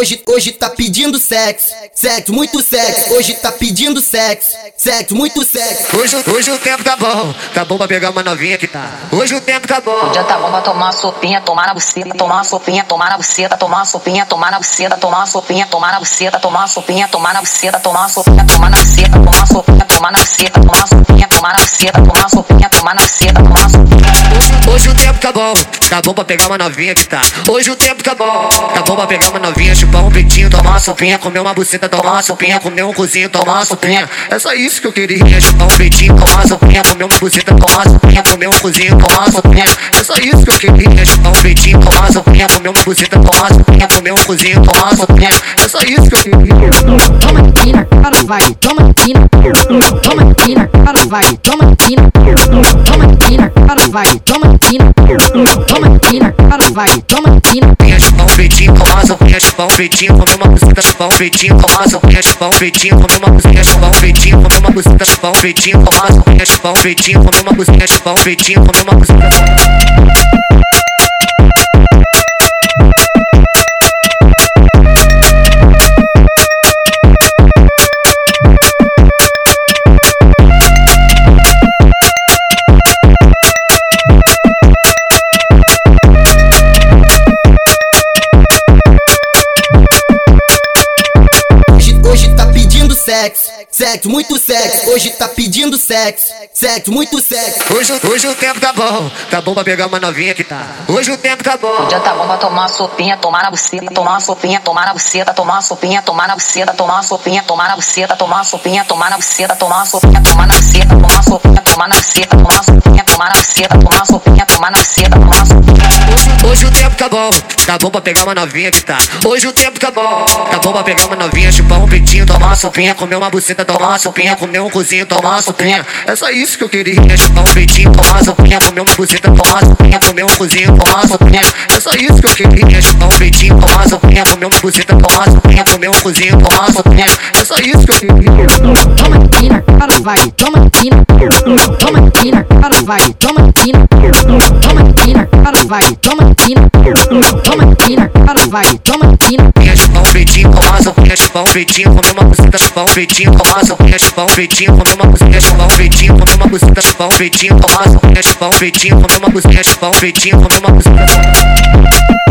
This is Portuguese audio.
hoje, hoje tá pedindo sexo, sexo, muito sexo. Hoje tá pedindo sexo, sexo, muito sexo. Hoje, hoje o tempo tá bom, tá bom pra pegar uma novinha que tá. Hoje o tempo tá bom. Dia tá bom pra tomar uma sopinha, tomar na buceta, tomar uma sopinha, tomar na buceta, tomar uma sopinha, tomar na buceta, tomar uma sopinha, tomar na buceta, tomar uma sopinha, tomar na buceta, tomar uma sopinha, tomar na buceta, tomar uma sopinha, tomar na buceta, tomar uma sopinha, tomar na buceta, tomar uma sopinha, tomar na buceta, tá bom, tá bom pra pegar uma novinha que tá. Hoje o tempo tá bom, tá bom pra pegar uma novinha, chupar um peitinho, tomar uma sopinha, comer uma buceta, tomar uma sopinha, comer um cozinho, tomar uma sopinha. É só isso que eu queria, chupar um peitinho, tomar uma sopinha, comer uma buceta, tomar uma sopinha, comer um cozinho, tomar uma sopinha. É só isso que eu queria, chupar um peitinho, tomar uma sopinha, comer uma buceta, tomar uma sopinha, comer um cozinho, tomar uma sopinha. É só isso que eu queria. Toma empina, cara vai, toma empina. Toma empina, cara vai, toma empina. Toma empina, cara vai, toma chupão, feitinho, como uma música chupão, feitinho, como uma soquinha chupão, feitinho, como uma música chupão, feitinho, como uma música chupão, feitinho, como uma soquinha chupão, feitinho, como uma música chupão, feitinho, como uma música. Sexo, sexo, muito sexo. Hoje tá pedindo sexo, sexo, muito sexo. Hoje, hoje o tempo tá bom, tá bom pra pegar uma novinha que tá. Hoje o tempo tá bom. dia tá bom pra tomar uma sopinha, tomar na buceta, tomar uma sopinha, tomar na buceta, tomar uma sopinha, tomar na buceta, tomar uma sopinha, tomar na buceta, tomar uma sopinha, tomar na buceta, tomar uma sopinha, tomar na buceta, tomar uma sopinha, tomar na buceta, tomar uma sopinha, tomar na buceta, tomar uma sopinha, tomar na buceta, tomar tá bom, tá bom pra pegar uma novinha que tá. Hoje o tempo tá bom, tá bom pra pegar uma novinha, chupar um peitinho, tomar uma sopinha, comer uma buceta, tomar uma sopinha, comer um cozinho, tomar uma sopinha. É só isso que eu queria, chupar um peitinho, tomar uma sopinha, comer uma buceta, tomar uma sopinha, comer um cozinho, tomar uma sopinha. É só isso que eu queria, chupar um peitinho, tomar uma sopinha, comer uma buceta, tomar uma sopinha, comer um cozinho, tomar uma sopinha. É só isso que eu queria. Toma empina, cara vai, toma. Toma empina, cara vai, toma. Toma empina, cara vai, toma. Toma empina, cara vai, toma empina aqui na cara, vai, toma aqui na Toma aqui na cara, vai, toma aqui na Pão fritinho com asa, peixe pão fritinho com uma buceta, pão fritinho com asa, pão fritinho com uma buceta, pão fritinho com uma buceta, pão fritinho com asa, peixe pão fritinho com uma buceta, pão com uma buceta.